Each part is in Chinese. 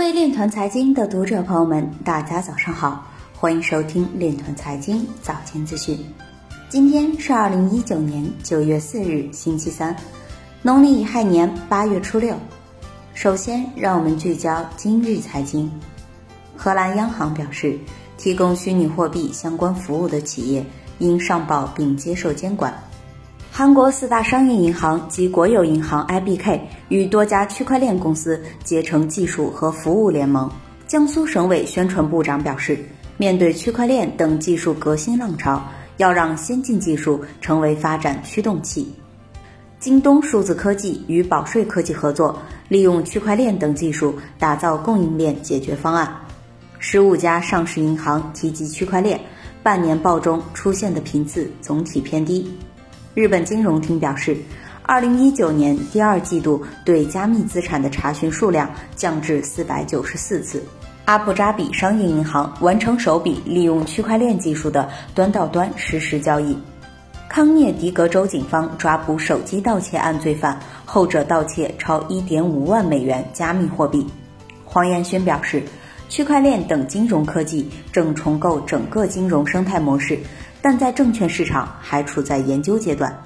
各位链团财经的读者朋友们，大家早上好，欢迎收听链团财经早间资讯。今天是二零一九年九月四日，星期三，农历乙亥年八月初六。首先，让我们聚焦今日财经。荷兰央行表示，提供虚拟货币相关服务的企业应上报并接受监管。韩国四大商业银行及国有银行 IBK 与多家区块链公司结成技术和服务联盟。江苏省委宣传部长表示，面对区块链等技术革新浪潮，要让先进技术成为发展驱动器。京东数字科技与保税科技合作，利用区块链等技术打造供应链解决方案。十五家上市银行提及区块链，半年报中出现的频次总体偏低。日本金融厅表示，二零一九年第二季度对加密资产的查询数量降至四百九十四次。阿布扎比商业银行完成首笔利用区块链技术的端到端实时交易。康涅狄格州警方抓捕手机盗窃案罪犯，后者盗窃超一点五万美元加密货币。黄彦勋表示，区块链等金融科技正重构整个金融生态模式。但在证券市场还处在研究阶段。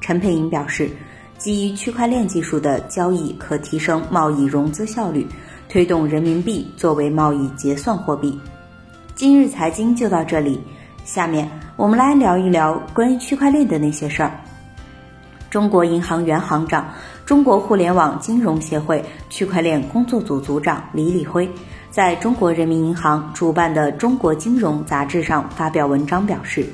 陈佩莹表示，基于区块链技术的交易可提升贸易融资效率，推动人民币作为贸易结算货币。今日财经就到这里，下面我们来聊一聊关于区块链的那些事儿。中国银行原行长、中国互联网金融协会区块链工作组组长李李辉。在中国人民银行主办的《中国金融》杂志上发表文章表示，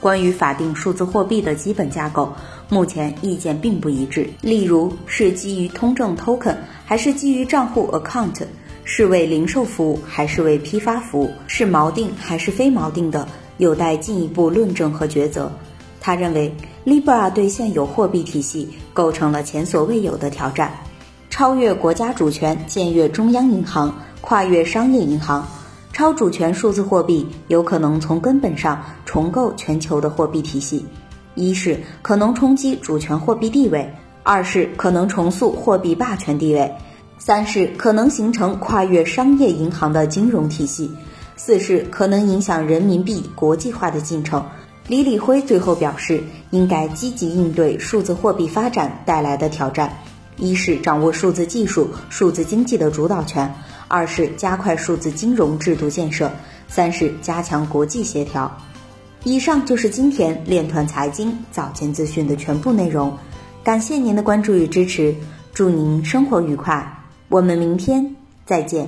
关于法定数字货币的基本架构，目前意见并不一致。例如，是基于通证 token，还是基于账户 account，是为零售服务还是为批发服务，是锚定还是非锚定的，有待进一步论证和抉择。他认为，Libra 对现有货币体系构成了前所未有的挑战，超越国家主权，僭越中央银行。跨越商业银行，超主权数字货币有可能从根本上重构全球的货币体系。一是可能冲击主权货币地位，二是可能重塑货币霸权地位，三是可能形成跨越商业银行的金融体系，四是可能影响人民币国际化的进程。李李辉最后表示，应该积极应对数字货币发展带来的挑战。一是掌握数字技术、数字经济的主导权。二是加快数字金融制度建设，三是加强国际协调。以上就是今天链团财经早间资讯的全部内容，感谢您的关注与支持，祝您生活愉快，我们明天再见。